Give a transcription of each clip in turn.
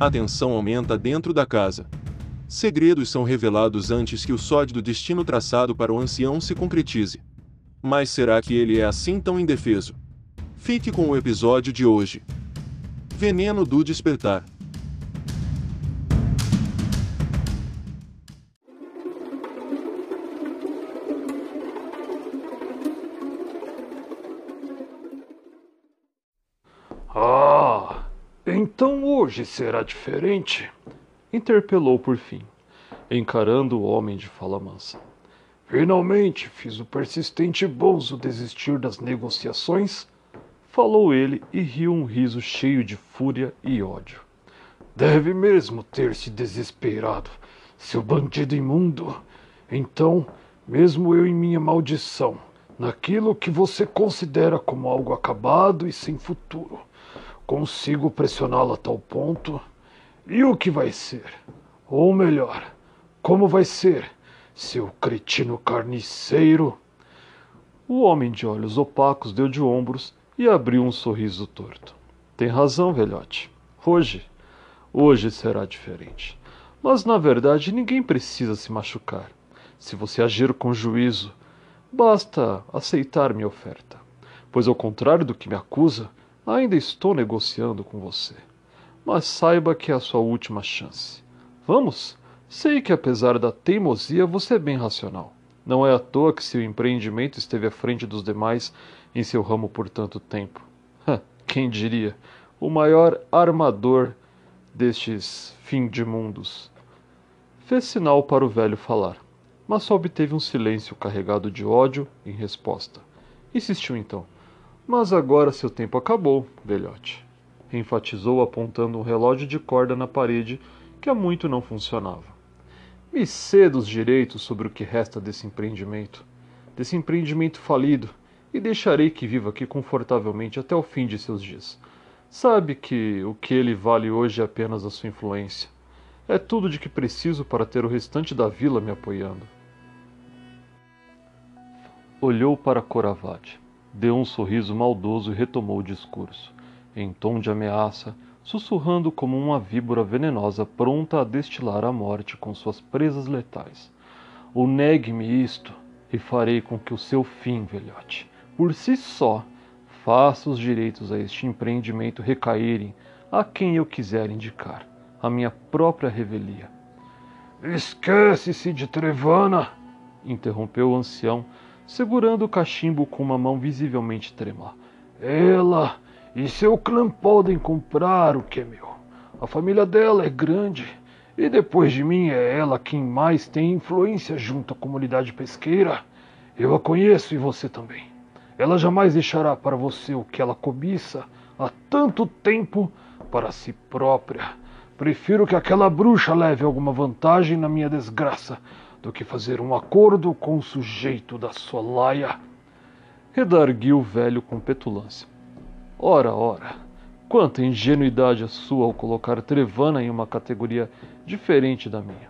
A tensão aumenta dentro da casa. Segredos são revelados antes que o sólido destino traçado para o ancião se concretize. Mas será que ele é assim tão indefeso? Fique com o episódio de hoje. Veneno do Despertar. Então hoje será diferente? Interpelou por fim, encarando o homem de fala mansa. Finalmente fiz o persistente Bonzo desistir das negociações? Falou ele e riu um riso cheio de fúria e ódio. Deve mesmo ter se desesperado, seu bandido imundo. Então, mesmo eu em minha maldição, naquilo que você considera como algo acabado e sem futuro, consigo pressioná-lo a tal ponto? E o que vai ser? Ou melhor, como vai ser, seu cretino carniceiro? O homem de olhos opacos deu de ombros e abriu um sorriso torto. Tem razão, velhote. Hoje, hoje será diferente. Mas na verdade ninguém precisa se machucar. Se você agir com juízo, basta aceitar minha oferta. Pois ao contrário do que me acusa, Ainda estou negociando com você. Mas saiba que é a sua última chance. Vamos? Sei que apesar da teimosia você é bem racional. Não é à toa que seu empreendimento esteve à frente dos demais em seu ramo por tanto tempo. Quem diria? O maior armador destes fim de mundos. Fez sinal para o velho falar, mas só obteve um silêncio carregado de ódio em resposta. Insistiu então. Mas agora seu tempo acabou, velhote. Enfatizou apontando um relógio de corda na parede que há muito não funcionava. Me ceda os direitos sobre o que resta desse empreendimento, desse empreendimento falido, e deixarei que viva aqui confortavelmente até o fim de seus dias. Sabe que o que ele vale hoje é apenas a sua influência. É tudo de que preciso para ter o restante da vila me apoiando. Olhou para Coravade deu um sorriso maldoso e retomou o discurso, em tom de ameaça, sussurrando como uma víbora venenosa pronta a destilar a morte com suas presas letais. Ou negue-me isto, e farei com que o seu fim, velhote, por si só, faça os direitos a este empreendimento recaírem a quem eu quiser indicar, a minha própria revelia. Esquece-se de Trevana! interrompeu o ancião, segurando o cachimbo com uma mão visivelmente trêmula. Ela e seu clã podem comprar o que é meu. A família dela é grande e depois de mim é ela quem mais tem influência junto à comunidade pesqueira. Eu a conheço e você também. Ela jamais deixará para você o que ela cobiça há tanto tempo para si própria. Prefiro que aquela bruxa leve alguma vantagem na minha desgraça do que fazer um acordo com o sujeito da sua laia. Redarguiu o velho com petulância. Ora, ora, quanta ingenuidade a sua ao colocar Trevana em uma categoria diferente da minha.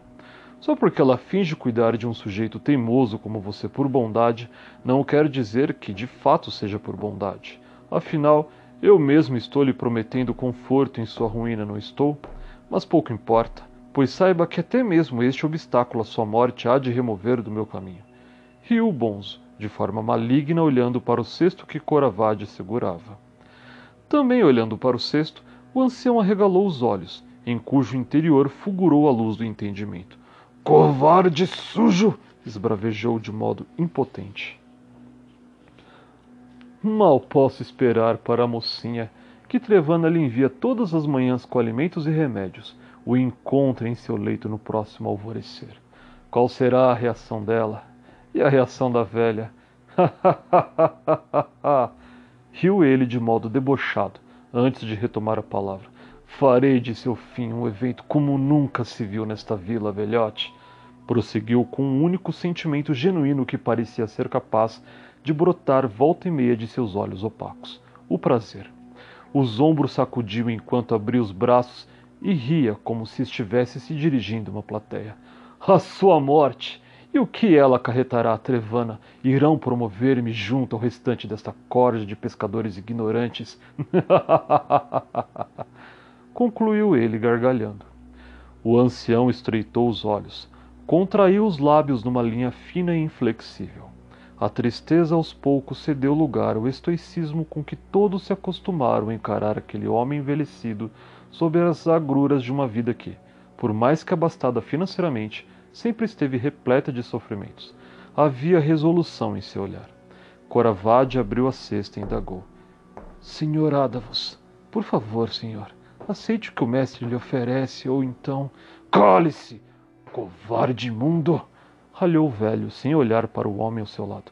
Só porque ela finge cuidar de um sujeito teimoso como você por bondade, não quer dizer que de fato seja por bondade. Afinal, eu mesmo estou lhe prometendo conforto em sua ruína, não estou? Mas pouco importa pois saiba que até mesmo este obstáculo à sua morte há de remover do meu caminho. Riu Bonzo, de forma maligna, olhando para o cesto que Coravade segurava. Também olhando para o cesto, o ancião arregalou os olhos, em cujo interior fulgurou a luz do entendimento. Covarde sujo! esbravejou de modo impotente. Mal posso esperar para a mocinha que Trevana lhe envia todas as manhãs com alimentos e remédios, o encontre em seu leito no próximo alvorecer. Qual será a reação dela? E a reação da velha? Riu ele de modo debochado, antes de retomar a palavra. Farei de seu fim um evento como nunca se viu nesta vila, velhote. Prosseguiu com um único sentimento genuíno que parecia ser capaz de brotar volta e meia de seus olhos opacos: o prazer. Os ombros sacudiu enquanto abria os braços e ria como se estivesse se dirigindo a uma plateia. A sua morte e o que ela acarretará a Trevana irão promover-me junto ao restante desta corda de pescadores ignorantes. concluiu ele gargalhando. O ancião estreitou os olhos, contraiu os lábios numa linha fina e inflexível. A tristeza aos poucos cedeu lugar ao estoicismo com que todos se acostumaram a encarar aquele homem envelhecido sob as agruras de uma vida que, por mais que abastada financeiramente, sempre esteve repleta de sofrimentos. Havia resolução em seu olhar. Coravade abriu a cesta e indagou. Senhor Adavos, por favor, senhor, aceite o que o mestre lhe oferece, ou então. Cale-se! Covarde imundo! ralhou o velho, sem olhar para o homem ao seu lado.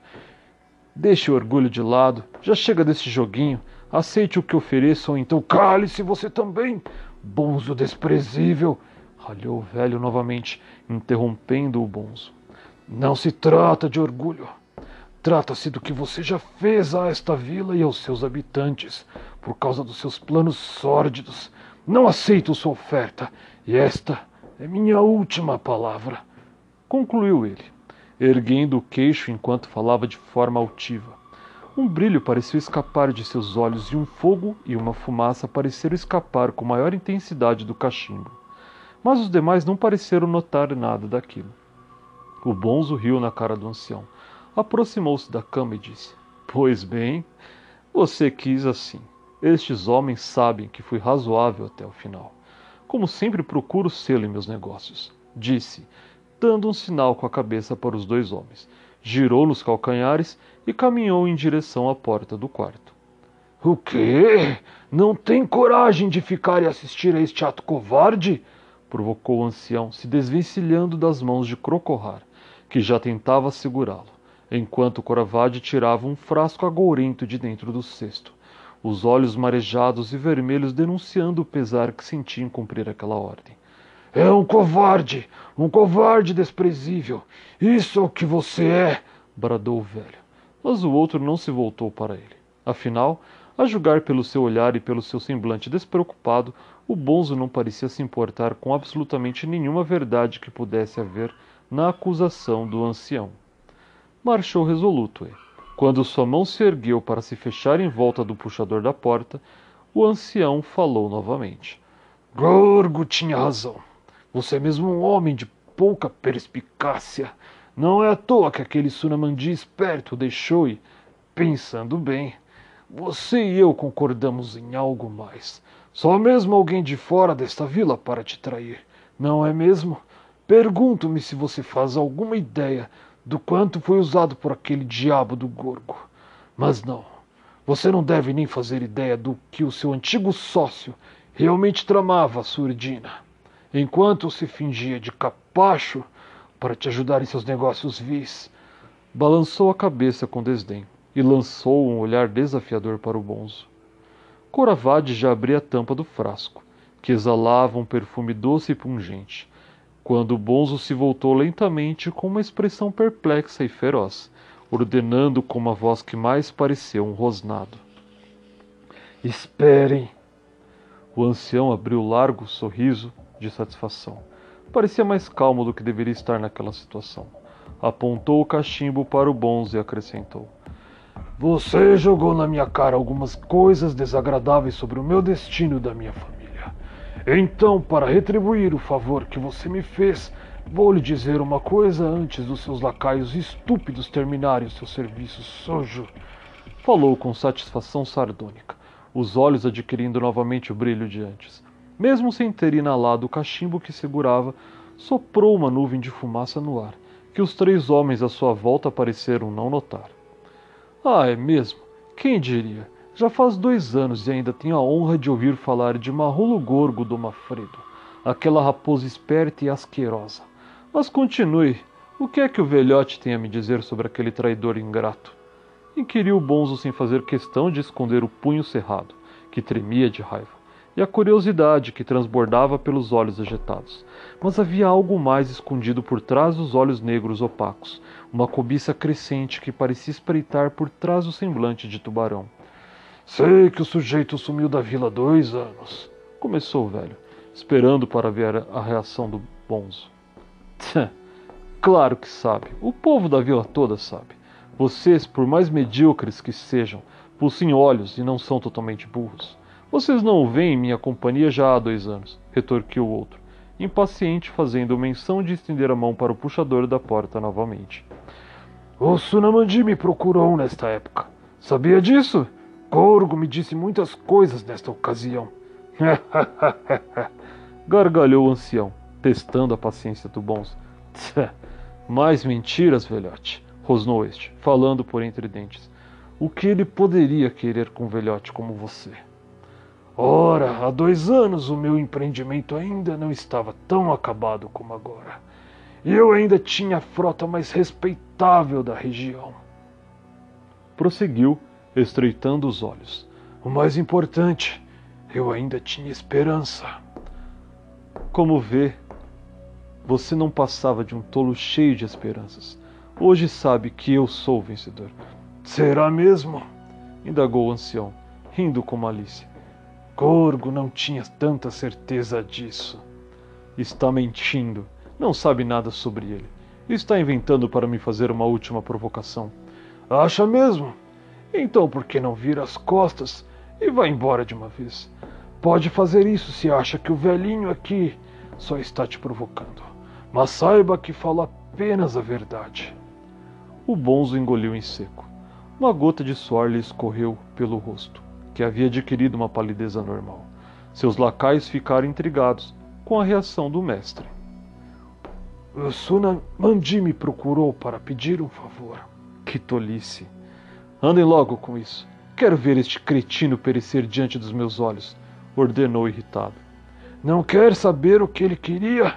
Deixe o orgulho de lado, já chega desse joguinho. Aceite o que ofereço, ou então cale-se você também, bonzo desprezível, ralhou o velho novamente, interrompendo o bonzo. Não se trata de orgulho. Trata-se do que você já fez a esta vila e aos seus habitantes, por causa dos seus planos sórdidos. Não aceito sua oferta, e esta é minha última palavra concluiu ele, erguendo o queixo enquanto falava de forma altiva. Um brilho pareceu escapar de seus olhos e um fogo e uma fumaça pareceram escapar com maior intensidade do cachimbo. Mas os demais não pareceram notar nada daquilo. O bonzo riu na cara do ancião. Aproximou-se da cama e disse: Pois bem, você quis assim. Estes homens sabem que fui razoável até o final. Como sempre procuro sê-lo em meus negócios. Disse, dando um sinal com a cabeça para os dois homens. Girou nos calcanhares e caminhou em direção à porta do quarto. O quê? Não tem coragem de ficar e assistir a este ato covarde? provocou o ancião, se desvencilhando das mãos de Crocorrar, que já tentava segurá-lo, enquanto Coravade tirava um frasco agourento de dentro do cesto, os olhos marejados e vermelhos denunciando o pesar que sentia em cumprir aquela ordem. É um covarde, um covarde desprezível. Isso é o que você é, bradou o velho. Mas o outro não se voltou para ele. Afinal, a julgar pelo seu olhar e pelo seu semblante despreocupado, o bonzo não parecia se importar com absolutamente nenhuma verdade que pudesse haver na acusação do ancião. Marchou resoluto e, quando sua mão se ergueu para se fechar em volta do puxador da porta, o ancião falou novamente. Gorgo tinha razão. Você é mesmo um homem de pouca perspicácia. Não é à toa que aquele Sunamandi esperto deixou e, pensando bem, você e eu concordamos em algo mais. Só mesmo alguém de fora desta vila para te trair, não é mesmo? Pergunto-me se você faz alguma ideia do quanto foi usado por aquele diabo do Gorgo. Mas não, você não deve nem fazer ideia do que o seu antigo sócio realmente tramava, Surdina enquanto se fingia de capacho para te ajudar em seus negócios vis. Balançou a cabeça com desdém e lançou um olhar desafiador para o bonzo. Coravade já abria a tampa do frasco, que exalava um perfume doce e pungente, quando o bonzo se voltou lentamente com uma expressão perplexa e feroz, ordenando com uma voz que mais pareceu um rosnado. Esperem! O ancião abriu largo sorriso de satisfação. Parecia mais calmo do que deveria estar naquela situação. Apontou o cachimbo para o bonzo e acrescentou: Você jogou na minha cara algumas coisas desagradáveis sobre o meu destino e da minha família. Então, para retribuir o favor que você me fez, vou lhe dizer uma coisa antes dos seus lacaios estúpidos terminarem o seu serviço sujo. Falou com satisfação sardônica, os olhos adquirindo novamente o brilho de antes. Mesmo sem ter inalado o cachimbo que segurava, soprou uma nuvem de fumaça no ar, que os três homens à sua volta pareceram não notar. Ah, é mesmo? Quem diria? Já faz dois anos e ainda tenho a honra de ouvir falar de Marrolo Gorgo do Mafredo, aquela raposa esperta e asquerosa. Mas continue. O que é que o velhote tem a me dizer sobre aquele traidor ingrato? Inquiriu Bonzo sem fazer questão de esconder o punho cerrado, que tremia de raiva e a curiosidade que transbordava pelos olhos agitados. Mas havia algo mais escondido por trás dos olhos negros opacos, uma cobiça crescente que parecia espreitar por trás do semblante de tubarão. Sei que o sujeito sumiu da vila há dois anos, começou o velho, esperando para ver a reação do bonzo. claro que sabe, o povo da vila toda sabe. Vocês, por mais medíocres que sejam, possuem olhos e não são totalmente burros. Vocês não veem minha companhia já há dois anos, retorquiu o outro, impaciente, fazendo menção de estender a mão para o puxador da porta novamente. O Sunamandi me procurou nesta época. Sabia disso? Gorgo me disse muitas coisas nesta ocasião. Gargalhou o ancião, testando a paciência do Bons. Mais mentiras, velhote, rosnou este, falando por entre dentes. O que ele poderia querer com um velhote como você? Ora, há dois anos o meu empreendimento ainda não estava tão acabado como agora. E eu ainda tinha a frota mais respeitável da região. Prosseguiu, estreitando os olhos. O mais importante, eu ainda tinha esperança. Como vê, você não passava de um tolo cheio de esperanças. Hoje sabe que eu sou o vencedor. Será mesmo? indagou o ancião, rindo com malícia. Gorgo não tinha tanta certeza disso. Está mentindo. Não sabe nada sobre ele. Está inventando para me fazer uma última provocação. Acha mesmo? Então por que não vira as costas e vai embora de uma vez? Pode fazer isso se acha que o velhinho aqui só está te provocando. Mas saiba que fala apenas a verdade. O bonzo engoliu em seco. Uma gota de suor lhe escorreu pelo rosto, que havia adquirido uma palidez anormal. Seus lacaios ficaram intrigados com a reação do mestre. O Suna Mandi me procurou para pedir um favor. Que tolice! Andem logo com isso. Quero ver este cretino perecer diante dos meus olhos, ordenou irritado. Não quer saber o que ele queria?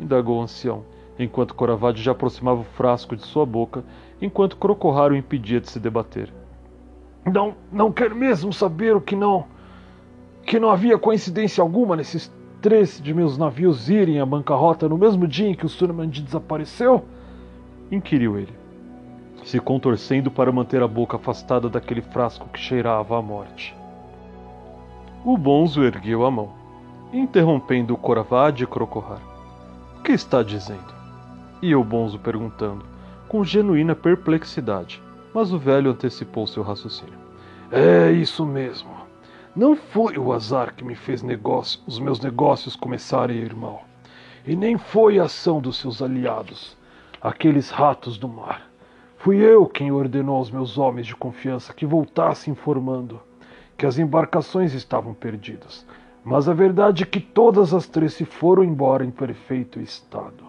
indagou o ancião, enquanto Coravade já aproximava o frasco de sua boca, enquanto Crocorrar o impedia de se debater. Não, não quer mesmo saber o que não. que não havia coincidência alguma nesses três de meus navios irem à bancarrota no mesmo dia em que o Surmandi desapareceu? inquiriu ele, se contorcendo para manter a boca afastada daquele frasco que cheirava a morte. O bonzo ergueu a mão interrompendo o Coravade e Crocorrar. O que está dizendo? E o Bonzo perguntando, com genuína perplexidade, mas o velho antecipou seu raciocínio. É isso mesmo. Não foi o azar que me fez negócio, os meus negócios começarem a ir mal. E nem foi a ação dos seus aliados, aqueles ratos do mar. Fui eu quem ordenou aos meus homens de confiança que voltassem informando que as embarcações estavam perdidas mas a verdade é que todas as três se foram embora em perfeito estado.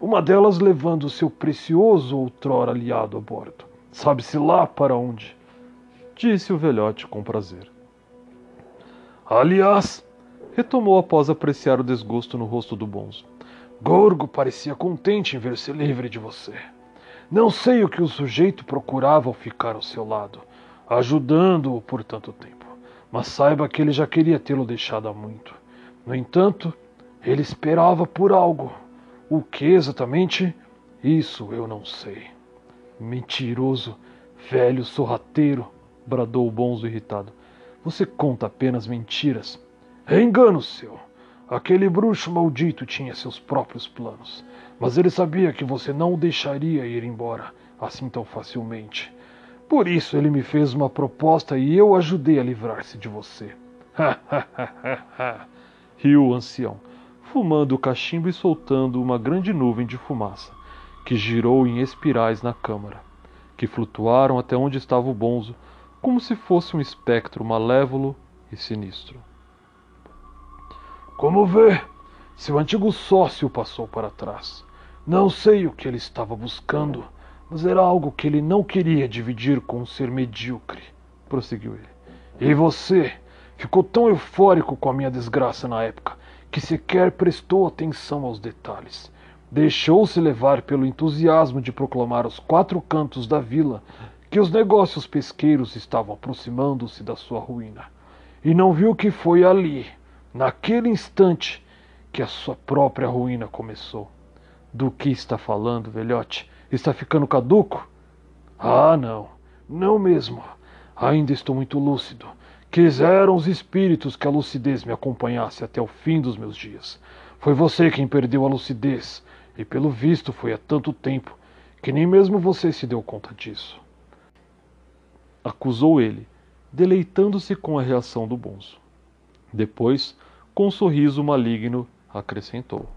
Uma delas levando seu precioso outrora aliado a bordo. Sabe-se lá para onde? Disse o velhote com prazer. Aliás, retomou após apreciar o desgosto no rosto do bonzo. Gorgo parecia contente em ver-se livre de você. Não sei o que o sujeito procurava ao ficar ao seu lado, ajudando-o por tanto tempo mas saiba que ele já queria tê-lo deixado há muito. No entanto, ele esperava por algo. O que exatamente? Isso eu não sei. Mentiroso, velho sorrateiro, bradou o bonzo irritado. Você conta apenas mentiras. É engano seu. Aquele bruxo maldito tinha seus próprios planos, mas ele sabia que você não o deixaria ir embora assim tão facilmente. Por isso ele me fez uma proposta e eu ajudei a livrar-se de você. Riu o ancião, fumando o cachimbo e soltando uma grande nuvem de fumaça, que girou em espirais na câmara, que flutuaram até onde estava o bonzo, como se fosse um espectro malévolo e sinistro. Como vê, seu antigo sócio passou para trás. Não sei o que ele estava buscando mas era algo que ele não queria dividir com um ser medíocre, prosseguiu ele. E você ficou tão eufórico com a minha desgraça na época que sequer prestou atenção aos detalhes. Deixou-se levar pelo entusiasmo de proclamar aos quatro cantos da vila que os negócios pesqueiros estavam aproximando-se da sua ruína. E não viu que foi ali, naquele instante, que a sua própria ruína começou. Do que está falando, velhote? Está ficando caduco? Ah, não. Não mesmo. Ainda estou muito lúcido. Quiseram os espíritos que a lucidez me acompanhasse até o fim dos meus dias. Foi você quem perdeu a lucidez, e pelo visto foi há tanto tempo que nem mesmo você se deu conta disso. Acusou ele, deleitando-se com a reação do bonzo. Depois, com um sorriso maligno, acrescentou: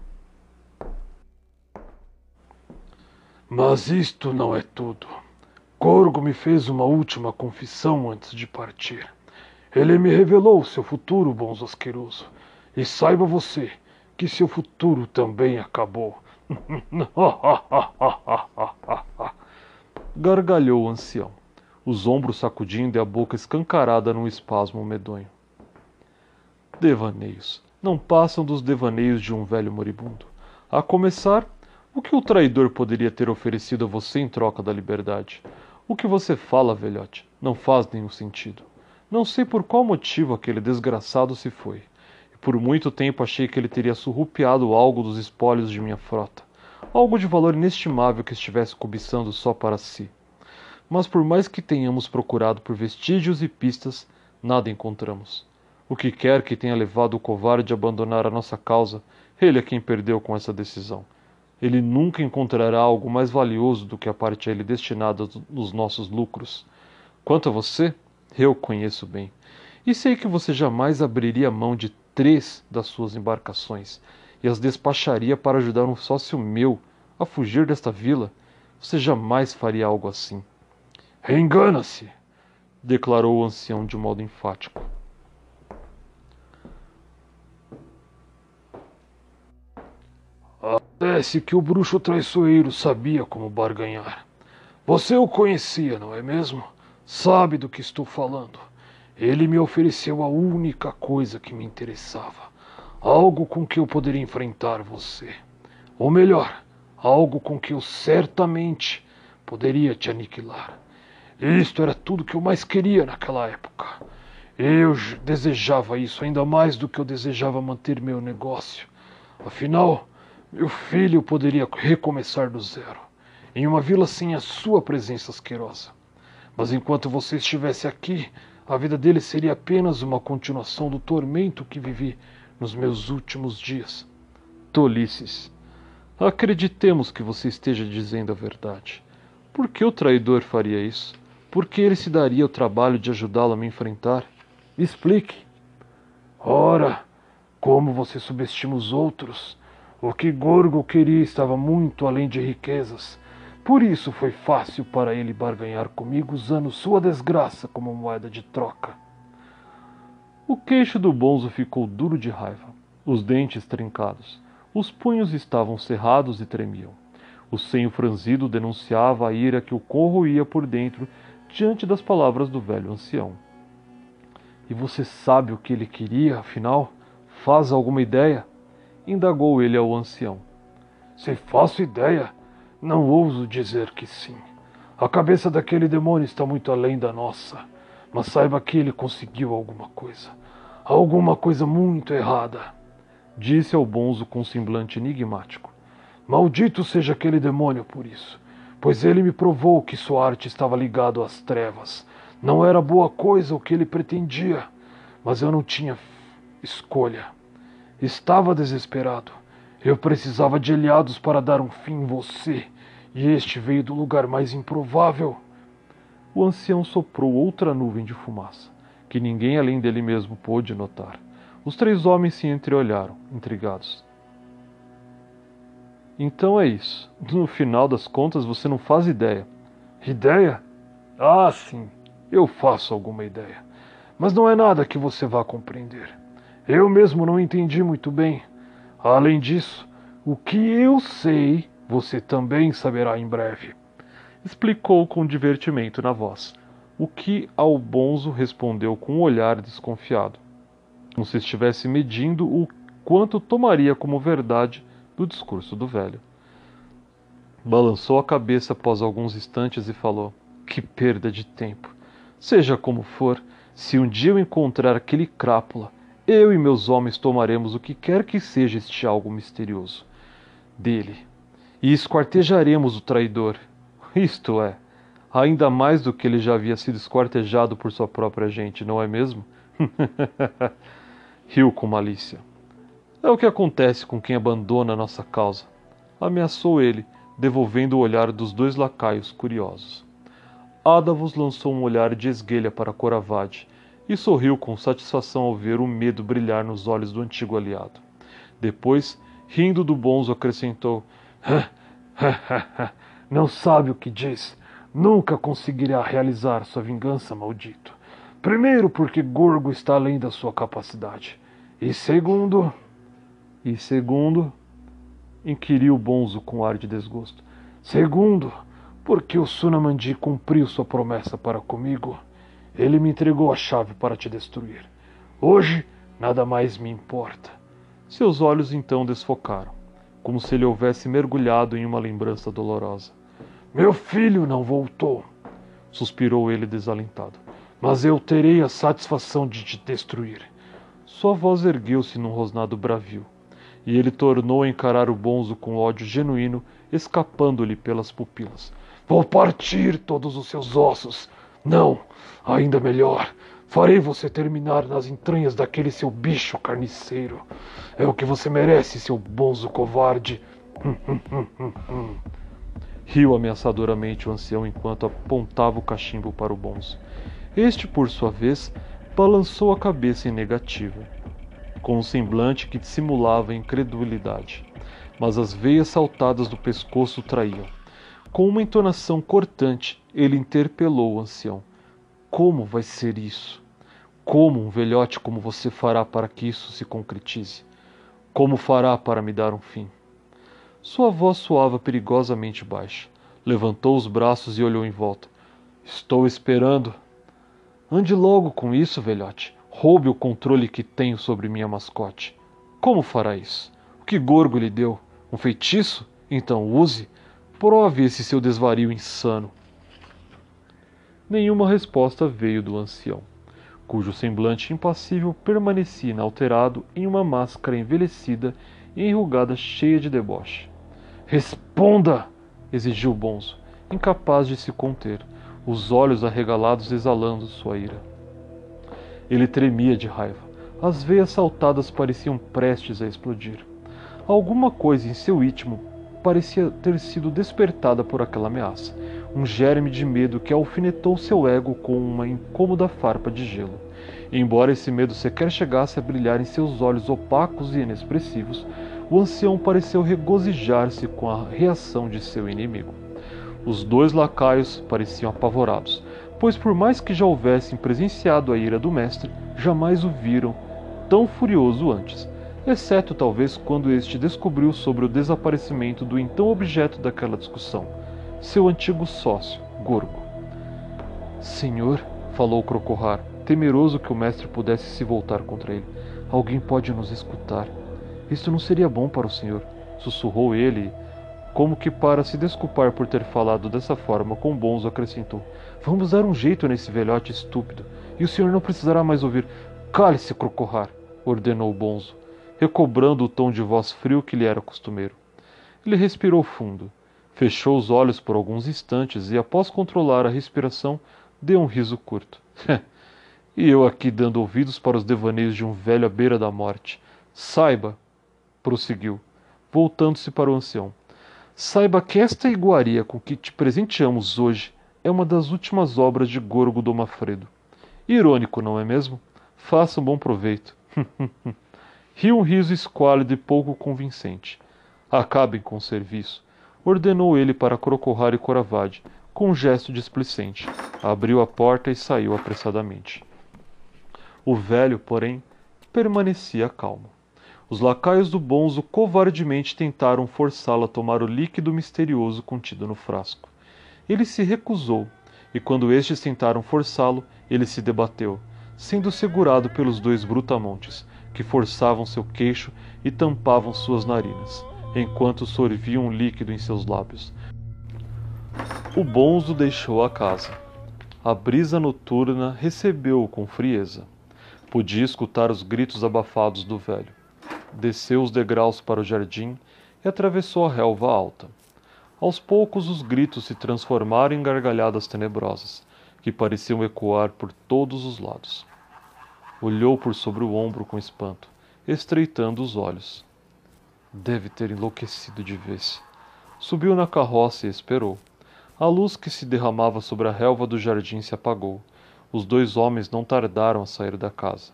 Mas isto não é tudo. Corgo me fez uma última confissão antes de partir. Ele me revelou seu futuro, bons asqueroso. E saiba você que seu futuro também acabou. Gargalhou o ancião, os ombros sacudindo e a boca escancarada num espasmo medonho. Devaneios. Não passam dos devaneios de um velho moribundo. A começar, o que o traidor poderia ter oferecido a você em troca da liberdade? O que você fala, velhote, não faz nenhum sentido. Não sei por qual motivo aquele desgraçado se foi. Por muito tempo achei que ele teria surrupiado algo dos espólios de minha frota. Algo de valor inestimável que estivesse cobiçando só para si. Mas por mais que tenhamos procurado por vestígios e pistas, nada encontramos. O que quer que tenha levado o covarde a abandonar a nossa causa, ele é quem perdeu com essa decisão ele nunca encontrará algo mais valioso do que a parte a ele destinada nos nossos lucros. Quanto a você, eu conheço bem. E sei que você jamais abriria mão de três das suas embarcações e as despacharia para ajudar um sócio meu a fugir desta vila. Você jamais faria algo assim. Engana-se, declarou o ancião de modo enfático. Parece que o bruxo traiçoeiro sabia como barganhar. Você o conhecia, não é mesmo? Sabe do que estou falando. Ele me ofereceu a única coisa que me interessava. Algo com que eu poderia enfrentar você. Ou melhor, algo com que eu certamente poderia te aniquilar. Isto era tudo que eu mais queria naquela época. Eu desejava isso ainda mais do que eu desejava manter meu negócio. Afinal, meu filho poderia recomeçar do zero, em uma vila sem a sua presença asquerosa. Mas enquanto você estivesse aqui, a vida dele seria apenas uma continuação do tormento que vivi nos meus últimos dias. Tolices. Acreditemos que você esteja dizendo a verdade. Por que o traidor faria isso? Por que ele se daria o trabalho de ajudá-lo a me enfrentar? Explique. Ora, como você subestima os outros, o que Gorgo queria estava muito além de riquezas. Por isso foi fácil para ele barganhar comigo usando sua desgraça como moeda de troca. O queixo do bonzo ficou duro de raiva, os dentes trincados. Os punhos estavam cerrados e tremiam. O senho franzido denunciava a ira que o corroía por dentro diante das palavras do velho ancião. E você sabe o que ele queria, afinal? Faz alguma ideia? indagou ele ao ancião. Se faço ideia, não ouso dizer que sim. A cabeça daquele demônio está muito além da nossa, mas saiba que ele conseguiu alguma coisa. Alguma coisa muito errada. Disse ao bonzo com semblante enigmático. Maldito seja aquele demônio por isso, pois ele me provou que sua arte estava ligada às trevas. Não era boa coisa o que ele pretendia, mas eu não tinha escolha. Estava desesperado. Eu precisava de aliados para dar um fim em você, e este veio do lugar mais improvável. O ancião soprou outra nuvem de fumaça, que ninguém além dele mesmo pôde notar. Os três homens se entreolharam, intrigados. Então é isso. No final das contas, você não faz ideia. Ideia? Ah, sim, eu faço alguma ideia. Mas não é nada que você vá compreender. Eu mesmo não entendi muito bem. Além disso, o que eu sei, você também saberá em breve. Explicou com divertimento na voz, o que ao bonzo respondeu com um olhar desconfiado, como se estivesse medindo o quanto tomaria como verdade do discurso do velho. Balançou a cabeça após alguns instantes e falou: Que perda de tempo! Seja como for, se um dia eu encontrar aquele crápula, eu e meus homens tomaremos o que quer que seja este algo misterioso dele e esquartejaremos o traidor. Isto é, ainda mais do que ele já havia sido esquartejado por sua própria gente, não é mesmo? Riu com malícia. É o que acontece com quem abandona a nossa causa. Ameaçou ele, devolvendo o olhar dos dois lacaios curiosos. Adavos lançou um olhar de esguelha para Coravade e sorriu com satisfação ao ver o medo brilhar nos olhos do antigo aliado. Depois, rindo do bonzo, acrescentou: Não sabe o que diz. Nunca conseguirá realizar sua vingança, maldito. Primeiro, porque Gorgo está além da sua capacidade. E segundo. E segundo. inquiriu Bonzo com ar de desgosto. Segundo, porque o Sunamandi cumpriu sua promessa para comigo. Ele me entregou a chave para te destruir. Hoje, nada mais me importa. Seus olhos então desfocaram, como se ele houvesse mergulhado em uma lembrança dolorosa. Meu filho não voltou, suspirou ele desalentado. Mas eu terei a satisfação de te destruir. Sua voz ergueu-se num rosnado bravio, e ele tornou a encarar o bonzo com ódio genuíno, escapando-lhe pelas pupilas. Vou partir todos os seus ossos. Não, Ainda melhor, farei você terminar nas entranhas daquele seu bicho carniceiro. É o que você merece, seu bonzo covarde. Riu ameaçadoramente o ancião enquanto apontava o cachimbo para o bonzo. Este, por sua vez, balançou a cabeça em negativa, com um semblante que dissimulava incredulidade, mas as veias saltadas do pescoço traíam. Com uma entonação cortante, ele interpelou o ancião. Como vai ser isso? Como um velhote como você fará para que isso se concretize? Como fará para me dar um fim? Sua voz soava perigosamente baixa. Levantou os braços e olhou em volta. Estou esperando. Ande logo com isso, velhote. Roube o controle que tenho sobre minha mascote. Como fará isso? O que Gorgo lhe deu? Um feitiço? Então use. Prove esse seu desvario insano. Nenhuma resposta veio do ancião, cujo semblante impassível permanecia inalterado em uma máscara envelhecida e enrugada cheia de deboche. Responda! exigiu Bonzo, incapaz de se conter, os olhos arregalados exalando sua ira. Ele tremia de raiva. As veias saltadas pareciam prestes a explodir. Alguma coisa em seu ítimo parecia ter sido despertada por aquela ameaça um germe de medo que alfinetou seu ego com uma incômoda farpa de gelo. E embora esse medo sequer chegasse a brilhar em seus olhos opacos e inexpressivos, o ancião pareceu regozijar-se com a reação de seu inimigo. Os dois lacaios pareciam apavorados, pois por mais que já houvessem presenciado a ira do mestre, jamais o viram tão furioso antes, exceto talvez quando este descobriu sobre o desaparecimento do então objeto daquela discussão seu antigo sócio, Gorgo. Senhor, falou Crocorrar, temeroso que o mestre pudesse se voltar contra ele. Alguém pode nos escutar. Isto não seria bom para o senhor, sussurrou ele, como que para se desculpar por ter falado dessa forma, com Bonzo acrescentou: Vamos dar um jeito nesse velhote estúpido, e o senhor não precisará mais ouvir. Cale-se, Crocorrar, ordenou Bonzo, recobrando o tom de voz frio que lhe era costumeiro. Ele respirou fundo. Fechou os olhos por alguns instantes e, após controlar a respiração, deu um riso curto. e eu aqui dando ouvidos para os devaneios de um velho à beira da morte. Saiba, prosseguiu, voltando-se para o ancião, saiba que esta iguaria com que te presenteamos hoje é uma das últimas obras de Gorgo do Mafredo. Irônico, não é mesmo? Faça um bom proveito. Riu um riso esquálido e pouco convincente. Acabem com o serviço ordenou ele para Crocorrar e Coravade, com um gesto displicente. Abriu a porta e saiu apressadamente. O velho, porém, permanecia calmo. Os lacaios do bonzo covardemente tentaram forçá-lo a tomar o líquido misterioso contido no frasco. Ele se recusou, e quando estes tentaram forçá-lo, ele se debateu, sendo segurado pelos dois brutamontes, que forçavam seu queixo e tampavam suas narinas enquanto sorvia um líquido em seus lábios. O bonzo deixou a casa. A brisa noturna recebeu-o com frieza. Podia escutar os gritos abafados do velho. Desceu os degraus para o jardim e atravessou a relva alta. Aos poucos os gritos se transformaram em gargalhadas tenebrosas, que pareciam ecoar por todos os lados. Olhou por sobre o ombro com espanto, estreitando os olhos. Deve ter enlouquecido de vez. Subiu na carroça e esperou. A luz que se derramava sobre a relva do jardim se apagou. Os dois homens não tardaram a sair da casa.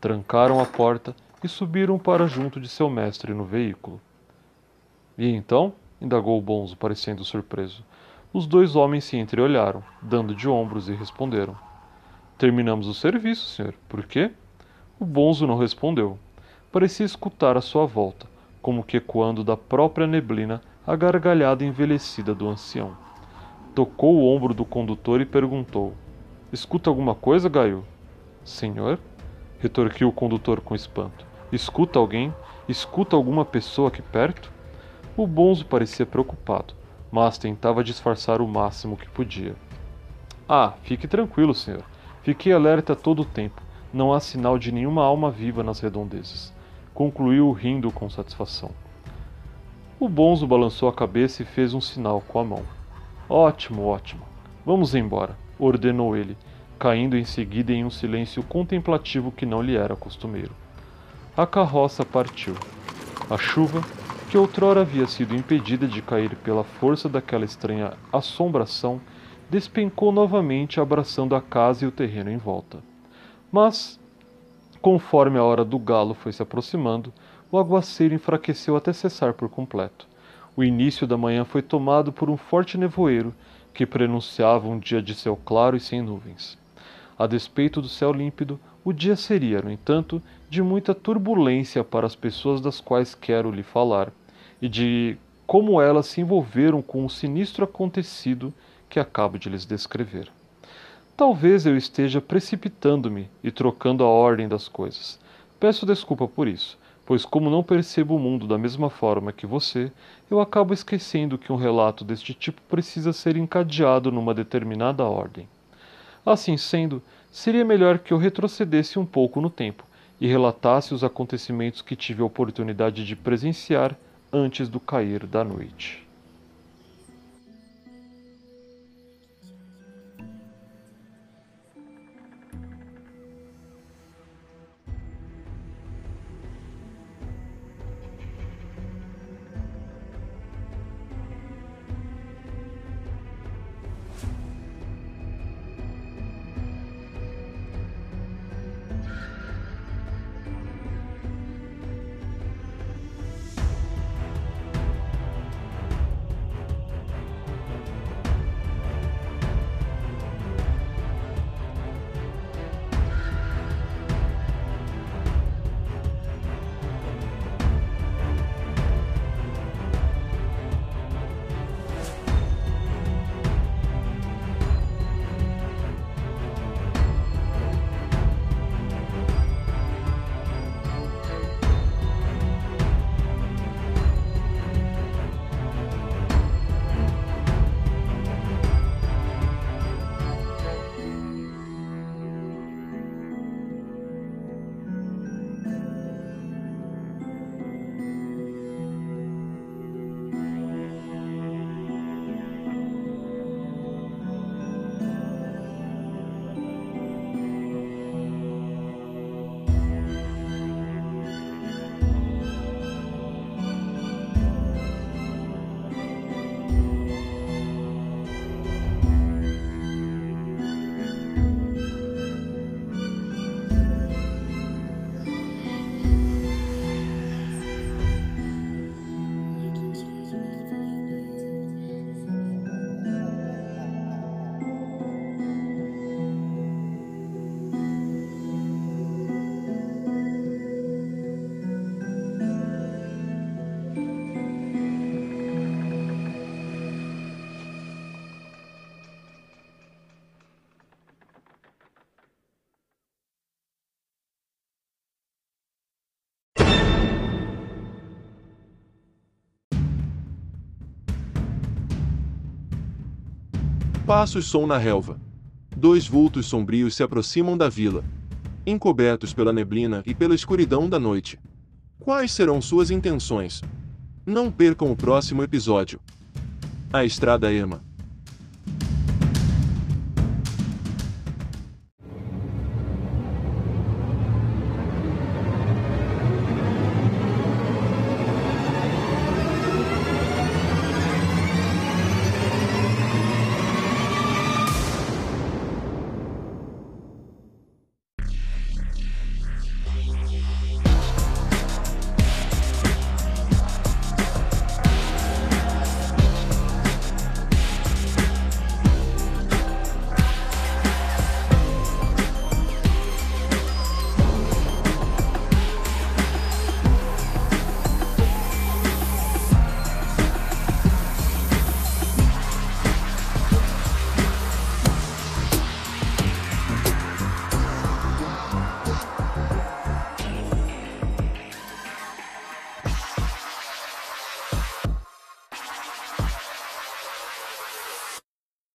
Trancaram a porta e subiram para junto de seu mestre no veículo. E então? indagou o Bonzo, parecendo surpreso. Os dois homens se entreolharam, dando de ombros e responderam: Terminamos o serviço, senhor. Por quê? O Bonzo não respondeu. Parecia escutar à sua volta, como que ecoando da própria neblina a gargalhada envelhecida do ancião. Tocou o ombro do condutor e perguntou: Escuta alguma coisa, Gaio? Senhor? retorquiu o condutor com espanto. Escuta alguém? Escuta alguma pessoa aqui perto? O bonzo parecia preocupado, mas tentava disfarçar o máximo que podia. Ah, fique tranquilo, senhor. Fiquei alerta todo o tempo. Não há sinal de nenhuma alma viva nas redondezas. Concluiu rindo com satisfação. O bonzo balançou a cabeça e fez um sinal com a mão. Ótimo, ótimo. Vamos embora, ordenou ele, caindo em seguida em um silêncio contemplativo que não lhe era costumeiro. A carroça partiu. A chuva, que outrora havia sido impedida de cair pela força daquela estranha assombração, despencou novamente, abraçando a casa e o terreno em volta. Mas, conforme a hora do galo foi se aproximando, o aguaceiro enfraqueceu até cessar por completo. O início da manhã foi tomado por um forte nevoeiro que prenunciava um dia de céu claro e sem nuvens. A despeito do céu límpido, o dia seria, no entanto, de muita turbulência para as pessoas das quais quero lhe falar, e de como elas se envolveram com o sinistro acontecido que acabo de lhes descrever. Talvez eu esteja precipitando-me e trocando a ordem das coisas. Peço desculpa por isso, pois, como não percebo o mundo da mesma forma que você, eu acabo esquecendo que um relato deste tipo precisa ser encadeado numa determinada ordem. Assim sendo, seria melhor que eu retrocedesse um pouco no tempo e relatasse os acontecimentos que tive a oportunidade de presenciar antes do cair da noite. Passos som na relva. Dois vultos sombrios se aproximam da vila, encobertos pela neblina e pela escuridão da noite. Quais serão suas intenções? Não percam o próximo episódio. A Estrada Ema.